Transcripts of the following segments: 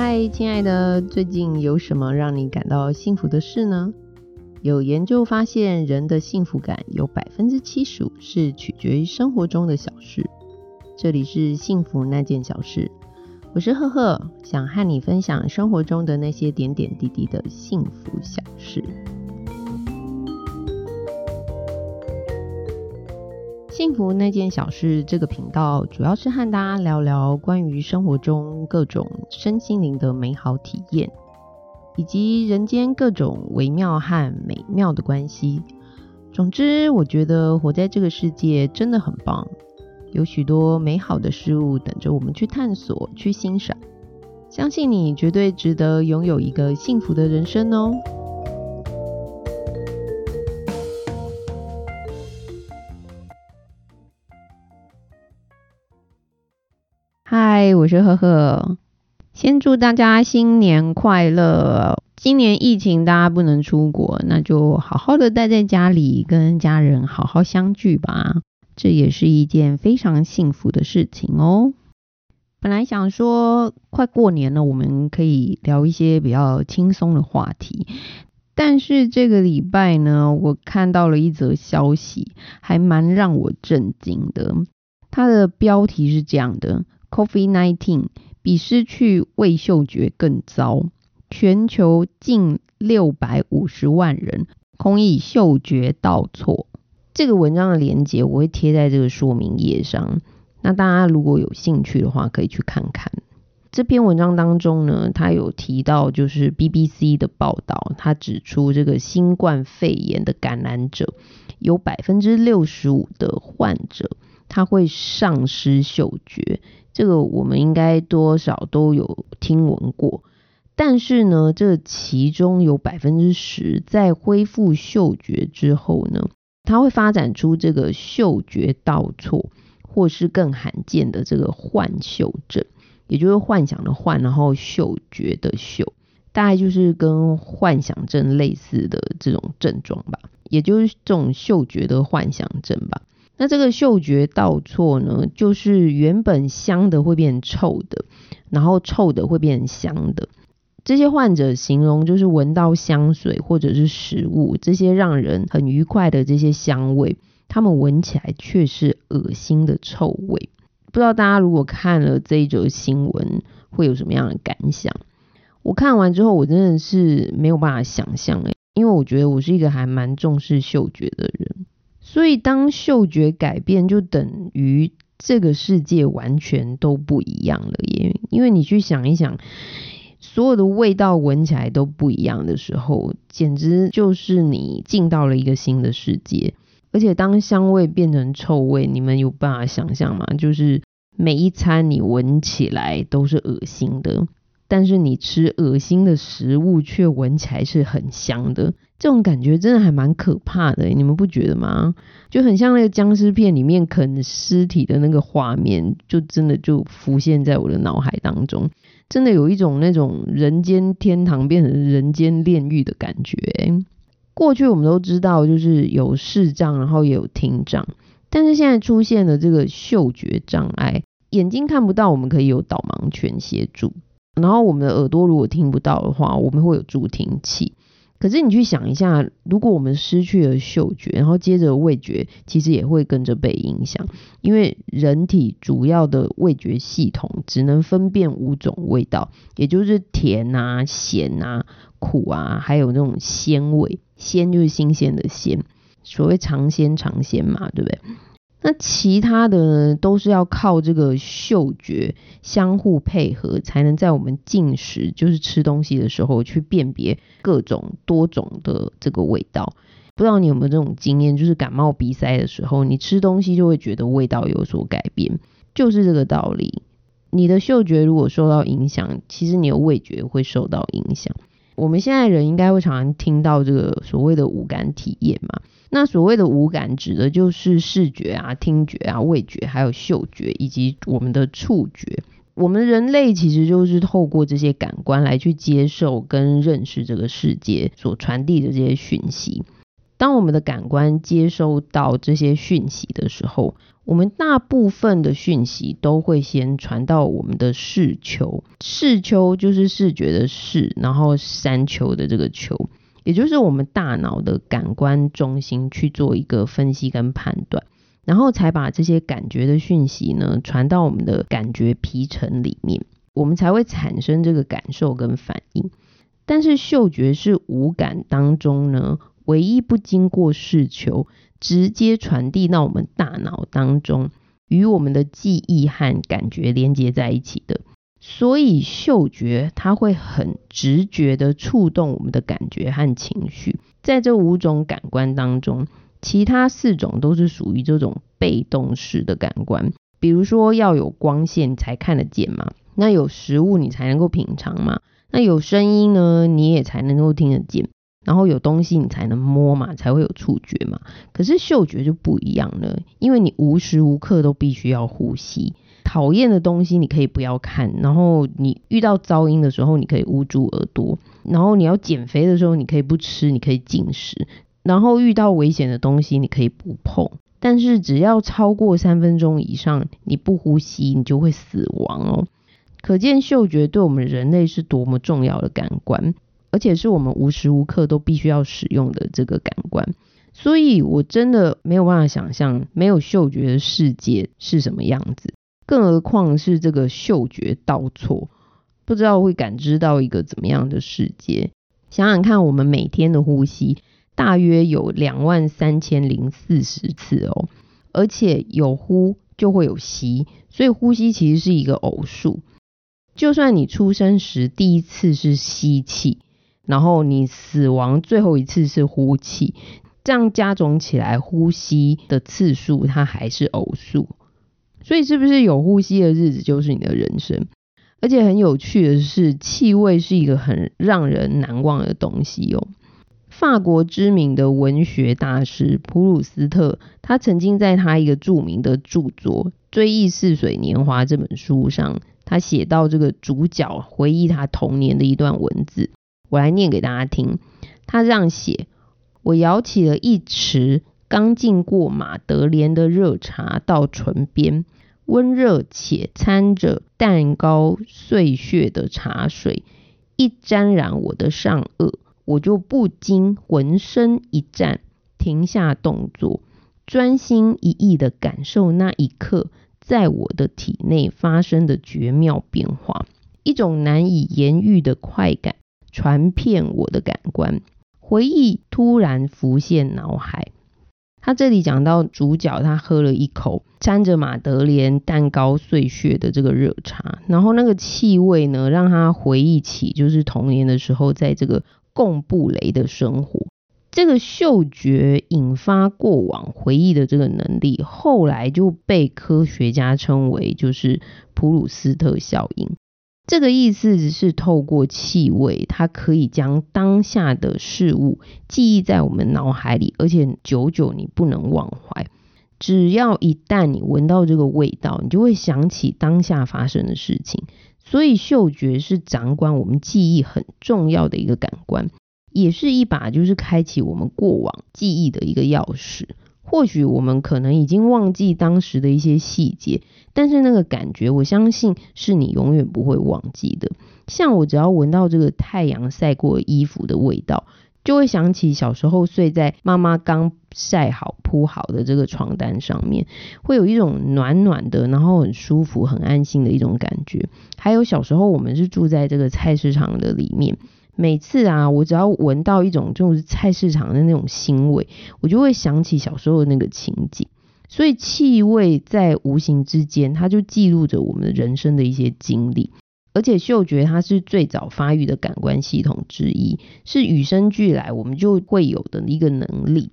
嗨，亲爱的，最近有什么让你感到幸福的事呢？有研究发现，人的幸福感有百分之七十五是取决于生活中的小事。这里是幸福那件小事，我是赫赫，想和你分享生活中的那些点点滴滴的幸福小事。幸福那件小事这个频道主要是和大家聊聊关于生活中各种身心灵的美好体验，以及人间各种微妙和美妙的关系。总之，我觉得活在这个世界真的很棒，有许多美好的事物等着我们去探索、去欣赏。相信你绝对值得拥有一个幸福的人生哦！嗨，我是赫赫。先祝大家新年快乐！今年疫情大家不能出国，那就好好的待在家里，跟家人好好相聚吧。这也是一件非常幸福的事情哦。本来想说快过年了，我们可以聊一些比较轻松的话题，但是这个礼拜呢，我看到了一则消息，还蛮让我震惊的。它的标题是这样的。COVID-19 比失去味嗅觉更糟，全球近六百五十万人空以嗅觉倒错。这个文章的连接我会贴在这个说明页上，那大家如果有兴趣的话，可以去看看。这篇文章当中呢，他有提到就是 BBC 的报道，他指出这个新冠肺炎的感染者有百分之六十五的患者他会丧失嗅觉。这个我们应该多少都有听闻过，但是呢，这其中有百分之十在恢复嗅觉之后呢，它会发展出这个嗅觉倒错，或是更罕见的这个幻嗅症，也就是幻想的幻，然后嗅觉的嗅，大概就是跟幻想症类似的这种症状吧，也就是这种嗅觉的幻想症吧。那这个嗅觉倒错呢，就是原本香的会变臭的，然后臭的会变香的。这些患者形容就是闻到香水或者是食物这些让人很愉快的这些香味，他们闻起来却是恶心的臭味。不知道大家如果看了这一则新闻会有什么样的感想？我看完之后，我真的是没有办法想象诶，因为我觉得我是一个还蛮重视嗅觉的人。所以，当嗅觉改变，就等于这个世界完全都不一样了耶。因为你去想一想，所有的味道闻起来都不一样的时候，简直就是你进到了一个新的世界。而且，当香味变成臭味，你们有办法想象吗？就是每一餐你闻起来都是恶心的。但是你吃恶心的食物，却闻起来是很香的，这种感觉真的还蛮可怕的，你们不觉得吗？就很像那个僵尸片里面啃尸体的那个画面，就真的就浮现在我的脑海当中，真的有一种那种人间天堂变成人间炼狱的感觉。过去我们都知道，就是有视障，然后也有听障，但是现在出现了这个嗅觉障碍，眼睛看不到，我们可以有导盲犬协助。然后我们的耳朵如果听不到的话，我们会有助听器。可是你去想一下，如果我们失去了嗅觉，然后接着味觉，其实也会跟着被影响。因为人体主要的味觉系统只能分辨五种味道，也就是甜啊、咸啊、苦啊，还有那种鲜味。鲜就是新鲜的鲜，所谓尝鲜尝鲜嘛，对不对？那其他的呢，都是要靠这个嗅觉相互配合，才能在我们进食，就是吃东西的时候，去辨别各种多种的这个味道。不知道你有没有这种经验，就是感冒鼻塞的时候，你吃东西就会觉得味道有所改变，就是这个道理。你的嗅觉如果受到影响，其实你的味觉会受到影响。我们现在人应该会常常听到这个所谓的五感体验嘛？那所谓的五感指的就是视觉啊、听觉啊、味觉，还有嗅觉以及我们的触觉。我们人类其实就是透过这些感官来去接受跟认识这个世界所传递的这些讯息。当我们的感官接收到这些讯息的时候，我们大部分的讯息都会先传到我们的视丘。视丘就是视觉的视，然后山丘的这个丘，也就是我们大脑的感官中心去做一个分析跟判断，然后才把这些感觉的讯息呢传到我们的感觉皮层里面，我们才会产生这个感受跟反应。但是嗅觉是五感当中呢，唯一不经过视球，直接传递到我们大脑当中，与我们的记忆和感觉连接在一起的。所以嗅觉它会很直觉的触动我们的感觉和情绪。在这五种感官当中，其他四种都是属于这种被动式的感官。比如说要有光线才看得见嘛，那有食物你才能够品尝嘛。那有声音呢，你也才能够听得见，然后有东西你才能摸嘛，才会有触觉嘛。可是嗅觉就不一样了，因为你无时无刻都必须要呼吸。讨厌的东西你可以不要看，然后你遇到噪音的时候你可以捂住耳朵，然后你要减肥的时候你可以不吃，你可以禁食，然后遇到危险的东西你可以不碰。但是只要超过三分钟以上，你不呼吸，你就会死亡哦。可见嗅觉对我们人类是多么重要的感官，而且是我们无时无刻都必须要使用的这个感官。所以我真的没有办法想象没有嗅觉的世界是什么样子，更何况是这个嗅觉倒错，不知道会感知到一个怎么样的世界。想想看，我们每天的呼吸大约有两万三千零四十次哦，而且有呼就会有吸，所以呼吸其实是一个偶数。就算你出生时第一次是吸气，然后你死亡最后一次是呼气，这样加总起来，呼吸的次数它还是偶数。所以是不是有呼吸的日子就是你的人生？而且很有趣的是，气味是一个很让人难忘的东西哦。法国知名的文学大师普鲁斯特，他曾经在他一个著名的著作《追忆似水年华》这本书上。他写到这个主角回忆他童年的一段文字，我来念给大家听。他这样写：我舀起了一匙刚浸过马德莲的热茶到唇边，温热且掺着蛋糕碎屑的茶水一沾染我的上颚，我就不禁浑身一颤，停下动作，专心一意的感受那一刻。在我的体内发生的绝妙变化，一种难以言喻的快感传遍我的感官，回忆突然浮现脑海。他这里讲到主角，他喝了一口沾着马德莲蛋糕碎屑的这个热茶，然后那个气味呢，让他回忆起就是童年的时候，在这个贡布雷的生活。这个嗅觉引发过往回忆的这个能力，后来就被科学家称为就是普鲁斯特效应。这个意思只是透过气味，它可以将当下的事物记忆在我们脑海里，而且久久你不能忘怀。只要一旦你闻到这个味道，你就会想起当下发生的事情。所以嗅觉是掌管我们记忆很重要的一个感官。也是一把就是开启我们过往记忆的一个钥匙。或许我们可能已经忘记当时的一些细节，但是那个感觉，我相信是你永远不会忘记的。像我只要闻到这个太阳晒过衣服的味道，就会想起小时候睡在妈妈刚晒好铺好的这个床单上面，会有一种暖暖的，然后很舒服、很安心的一种感觉。还有小时候我们是住在这个菜市场的里面。每次啊，我只要闻到一种就是菜市场的那种腥味，我就会想起小时候的那个情景。所以气味在无形之间，它就记录着我们人生的一些经历。而且嗅觉它是最早发育的感官系统之一，是与生俱来我们就会有的一个能力。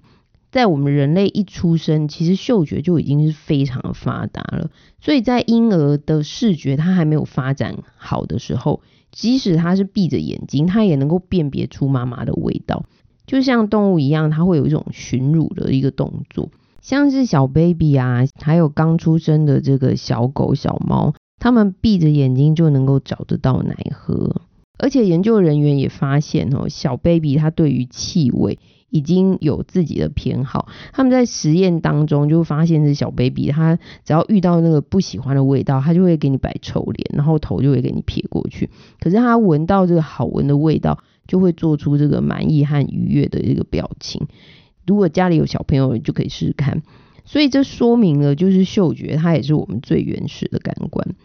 在我们人类一出生，其实嗅觉就已经是非常发达了。所以在婴儿的视觉它还没有发展好的时候。即使他是闭着眼睛，他也能够辨别出妈妈的味道，就像动物一样，它会有一种寻乳的一个动作。像是小 baby 啊，还有刚出生的这个小狗、小猫，它们闭着眼睛就能够找得到奶喝。而且研究人员也发现哦，小 baby 它对于气味已经有自己的偏好。他们在实验当中就发现，这小 baby 他只要遇到那个不喜欢的味道，他就会给你摆臭脸，然后头就会给你撇过去。可是他闻到这个好闻的味道，就会做出这个满意和愉悦的这个表情。如果家里有小朋友，就可以试试看。所以这说明了，就是嗅觉它也是我们最原始的感官。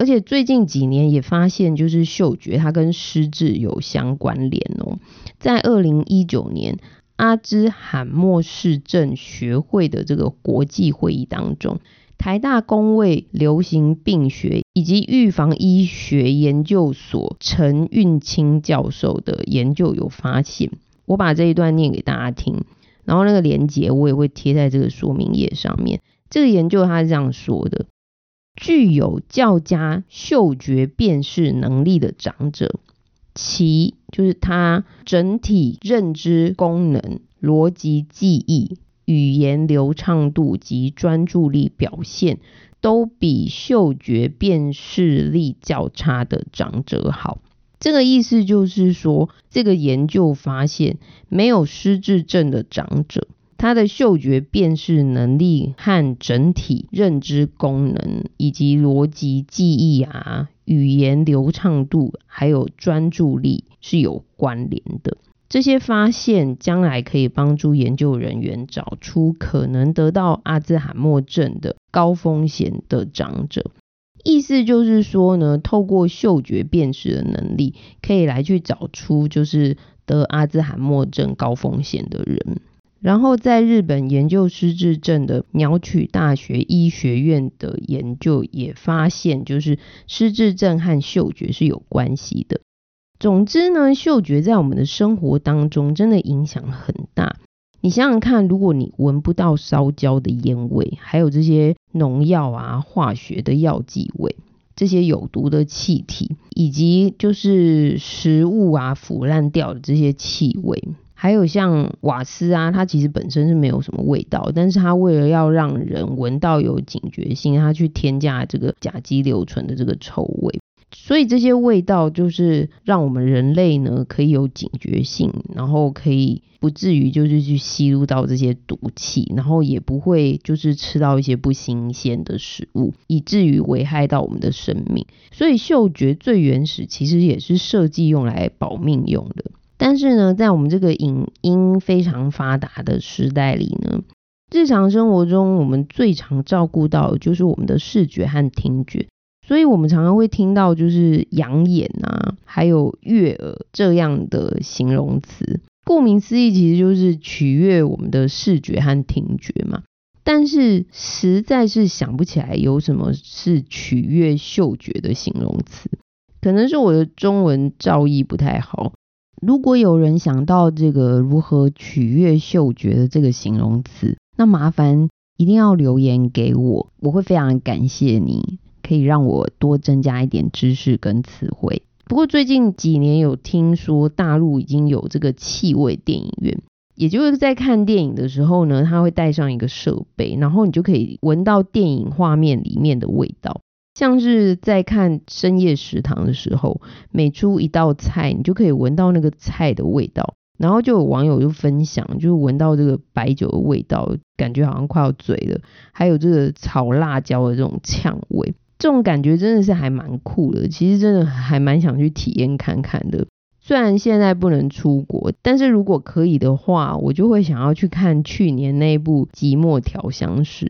而且最近几年也发现，就是嗅觉它跟失智有相关联哦。在二零一九年阿兹海默氏症学会的这个国际会议当中，台大公卫流行病学以及预防医学研究所陈运清教授的研究有发现，我把这一段念给大家听，然后那个连接我也会贴在这个说明页上面。这个研究他是这样说的。具有较佳嗅觉辨识能力的长者，其就是他整体认知功能、逻辑记忆、语言流畅度及专注力表现，都比嗅觉辨识力较差的长者好。这个意思就是说，这个研究发现，没有失智症的长者。他的嗅觉辨识能力和整体认知功能，以及逻辑记忆啊、语言流畅度，还有专注力是有关联的。这些发现将来可以帮助研究人员找出可能得到阿兹海默症的高风险的长者。意思就是说呢，透过嗅觉辨识的能力，可以来去找出就是得阿兹海默症高风险的人。然后，在日本研究失智症的鸟取大学医学院的研究也发现，就是失智症和嗅觉是有关系的。总之呢，嗅觉在我们的生活当中真的影响很大。你想想看，如果你闻不到烧焦的烟味，还有这些农药啊、化学的药剂味，这些有毒的气体，以及就是食物啊腐烂掉的这些气味。还有像瓦斯啊，它其实本身是没有什么味道，但是它为了要让人闻到有警觉性，它去添加这个甲基硫醇的这个臭味，所以这些味道就是让我们人类呢可以有警觉性，然后可以不至于就是去吸入到这些毒气，然后也不会就是吃到一些不新鲜的食物，以至于危害到我们的生命。所以嗅觉最原始其实也是设计用来保命用的。但是呢，在我们这个影音非常发达的时代里呢，日常生活中我们最常照顾到的就是我们的视觉和听觉，所以我们常常会听到就是养眼啊，还有悦耳这样的形容词。顾名思义，其实就是取悦我们的视觉和听觉嘛。但是实在是想不起来有什么是取悦嗅觉的形容词，可能是我的中文造诣不太好。如果有人想到这个如何取悦嗅觉的这个形容词，那麻烦一定要留言给我，我会非常感谢你，可以让我多增加一点知识跟词汇。不过最近几年有听说大陆已经有这个气味电影院，也就是在看电影的时候呢，他会带上一个设备，然后你就可以闻到电影画面里面的味道。像是在看深夜食堂的时候，每出一道菜，你就可以闻到那个菜的味道。然后就有网友就分享，就闻到这个白酒的味道，感觉好像快要醉了。还有这个炒辣椒的这种呛味，这种感觉真的是还蛮酷的。其实真的还蛮想去体验看看的。虽然现在不能出国，但是如果可以的话，我就会想要去看去年那部《寂寞调香师》。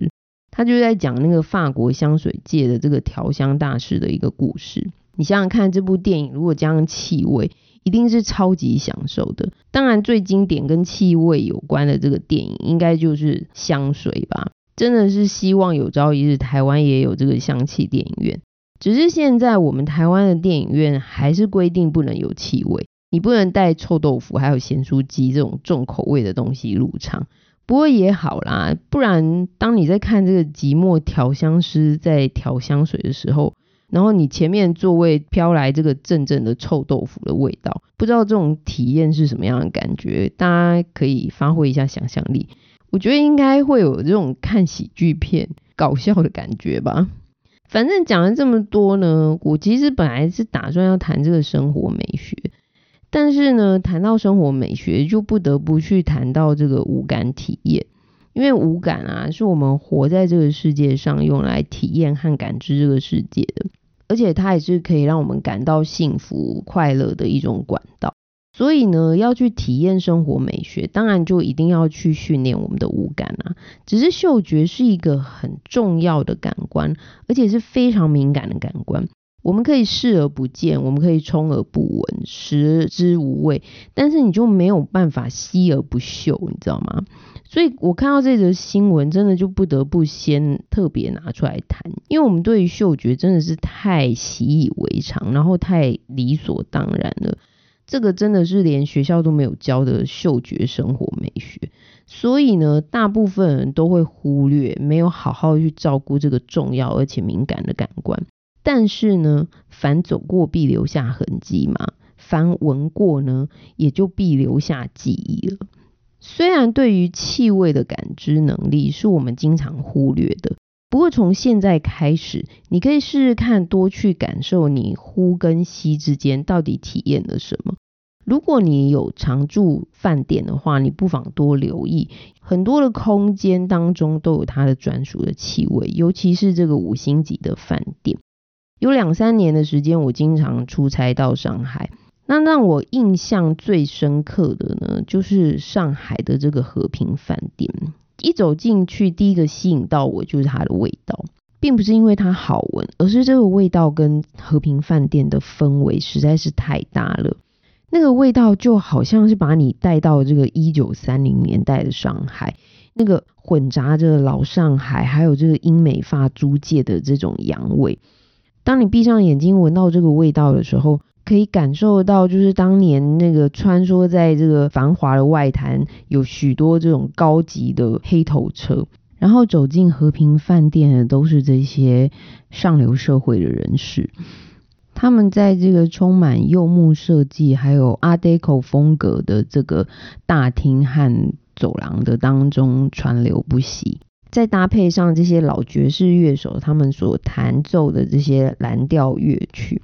他就在讲那个法国香水界的这个调香大师的一个故事。你想想看，这部电影如果加上气味，一定是超级享受的。当然，最经典跟气味有关的这个电影，应该就是香水吧。真的是希望有朝一日台湾也有这个香气电影院。只是现在我们台湾的电影院还是规定不能有气味，你不能带臭豆腐还有咸酥鸡这种重口味的东西入场。不过也好啦，不然当你在看这个寂寞调香师在调香水的时候，然后你前面座位飘来这个阵阵的臭豆腐的味道，不知道这种体验是什么样的感觉？大家可以发挥一下想象力，我觉得应该会有这种看喜剧片搞笑的感觉吧。反正讲了这么多呢，我其实本来是打算要谈这个生活美学。但是呢，谈到生活美学，就不得不去谈到这个五感体验，因为五感啊，是我们活在这个世界上用来体验和感知这个世界的，而且它也是可以让我们感到幸福快乐的一种管道。所以呢，要去体验生活美学，当然就一定要去训练我们的五感啊。只是嗅觉是一个很重要的感官，而且是非常敏感的感官。我们可以视而不见，我们可以充而不闻，食之无味，但是你就没有办法吸而不嗅，你知道吗？所以我看到这则新闻，真的就不得不先特别拿出来谈，因为我们对于嗅觉真的是太习以为常，然后太理所当然了。这个真的是连学校都没有教的嗅觉生活美学，所以呢，大部分人都会忽略，没有好好去照顾这个重要而且敏感的感官。但是呢，凡走过必留下痕迹嘛，凡闻过呢，也就必留下记忆了。虽然对于气味的感知能力是我们经常忽略的，不过从现在开始，你可以试试看，多去感受你呼跟吸之间到底体验了什么。如果你有常住饭店的话，你不妨多留意，很多的空间当中都有它的专属的气味，尤其是这个五星级的饭店。有两三年的时间，我经常出差到上海。那让我印象最深刻的呢，就是上海的这个和平饭店。一走进去，第一个吸引到我就是它的味道，并不是因为它好闻，而是这个味道跟和平饭店的氛围实在是太搭了。那个味道就好像是把你带到这个一九三零年代的上海，那个混杂着老上海还有这个英美发租界的这种洋味。当你闭上眼睛闻到这个味道的时候，可以感受到，就是当年那个穿梭在这个繁华的外滩，有许多这种高级的黑头车，然后走进和平饭店的都是这些上流社会的人士，他们在这个充满柚木设计还有 Art Deco 风格的这个大厅和走廊的当中川流不息。再搭配上这些老爵士乐手他们所弹奏的这些蓝调乐曲，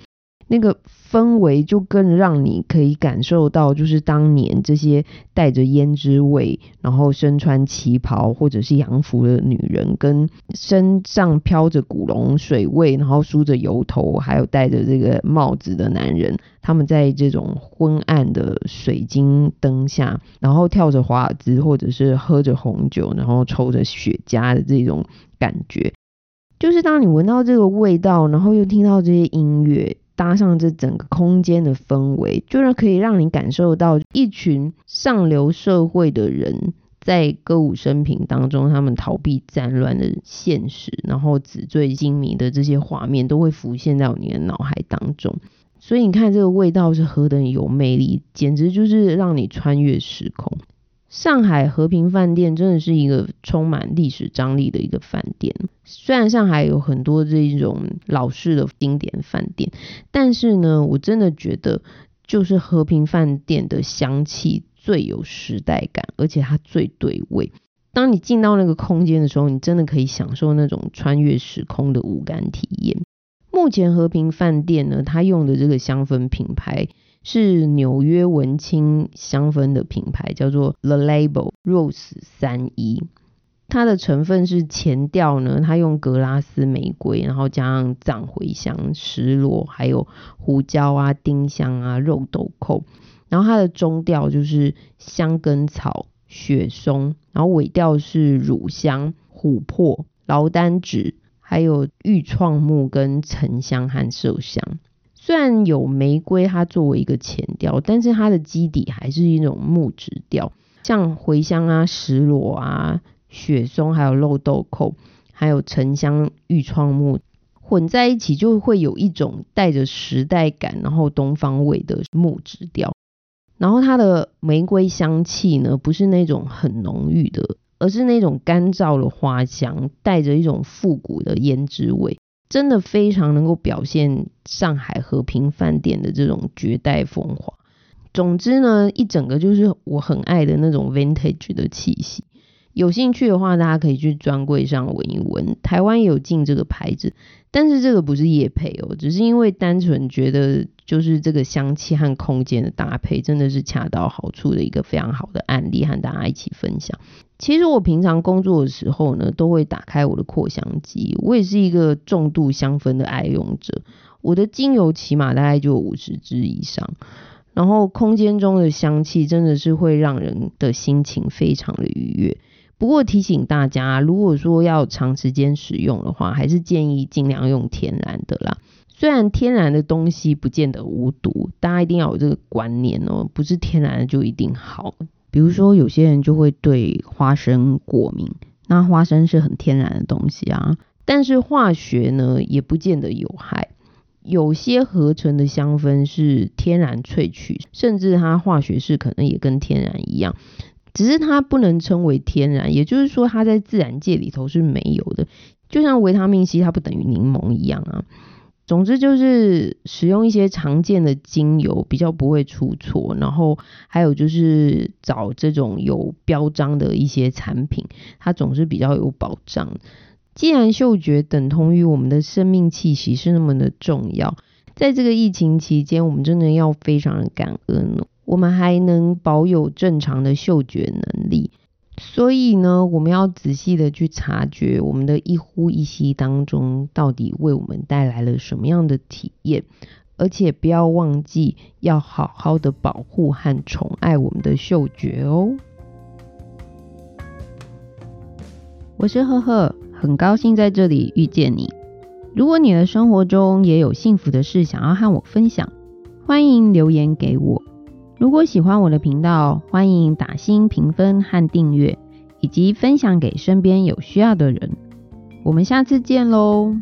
那个。氛围就更让你可以感受到，就是当年这些带着胭脂味，然后身穿旗袍或者是洋服的女人，跟身上飘着古龙水味，然后梳着油头，还有戴着这个帽子的男人，他们在这种昏暗的水晶灯下，然后跳着华尔兹，或者是喝着红酒，然后抽着雪茄的这种感觉，就是当你闻到这个味道，然后又听到这些音乐。搭上这整个空间的氛围，就是可以让你感受到一群上流社会的人在歌舞升平当中，他们逃避战乱的现实，然后纸醉金迷的这些画面都会浮现在你的脑海当中。所以你看这个味道是何等有魅力，简直就是让你穿越时空。上海和平饭店真的是一个充满历史张力的一个饭店。虽然上海有很多这种老式的经典饭店，但是呢，我真的觉得就是和平饭店的香气最有时代感，而且它最对味。当你进到那个空间的时候，你真的可以享受那种穿越时空的五感体验。目前和平饭店呢，它用的这个香氛品牌。是纽约文青香氛的品牌，叫做 The Label Rose 三一。它的成分是前调呢，它用格拉斯玫瑰，然后加上藏茴香、石螺，还有胡椒啊、丁香啊、肉豆蔻。然后它的中调就是香根草、雪松，然后尾调是乳香、琥珀、劳丹脂，还有玉创木跟沉香和麝香。虽然有玫瑰，它作为一个前调，但是它的基底还是一种木质调，像茴香啊、石螺啊、雪松，还有肉豆蔻，还有沉香、玉创木混在一起，就会有一种带着时代感，然后东方味的木质调。然后它的玫瑰香气呢，不是那种很浓郁的，而是那种干燥的花香，带着一种复古的胭脂味。真的非常能够表现上海和平饭店的这种绝代风华。总之呢，一整个就是我很爱的那种 vintage 的气息。有兴趣的话，大家可以去专柜上闻一闻。台湾有进这个牌子，但是这个不是叶配哦，只是因为单纯觉得就是这个香气和空间的搭配真的是恰到好处的一个非常好的案例，和大家一起分享。其实我平常工作的时候呢，都会打开我的扩香机。我也是一个重度香氛的爱用者，我的精油起码大概就五十支以上。然后空间中的香气真的是会让人的心情非常的愉悦。不过提醒大家，如果说要长时间使用的话，还是建议尽量用天然的啦。虽然天然的东西不见得无毒，大家一定要有这个观念哦，不是天然的就一定好。比如说有些人就会对花生过敏，那花生是很天然的东西啊，但是化学呢也不见得有害。有些合成的香氛是天然萃取，甚至它化学式可能也跟天然一样。只是它不能称为天然，也就是说它在自然界里头是没有的，就像维他命 C 它不等于柠檬一样啊。总之就是使用一些常见的精油比较不会出错，然后还有就是找这种有标章的一些产品，它总是比较有保障。既然嗅觉等同于我们的生命气息是那么的重要，在这个疫情期间，我们真的要非常的感恩。我们还能保有正常的嗅觉能力，所以呢，我们要仔细的去察觉我们的一呼一吸当中到底为我们带来了什么样的体验，而且不要忘记要好好的保护和宠爱我们的嗅觉哦。我是赫赫，很高兴在这里遇见你。如果你的生活中也有幸福的事想要和我分享，欢迎留言给我。如果喜欢我的频道，欢迎打新评分和订阅，以及分享给身边有需要的人。我们下次见喽！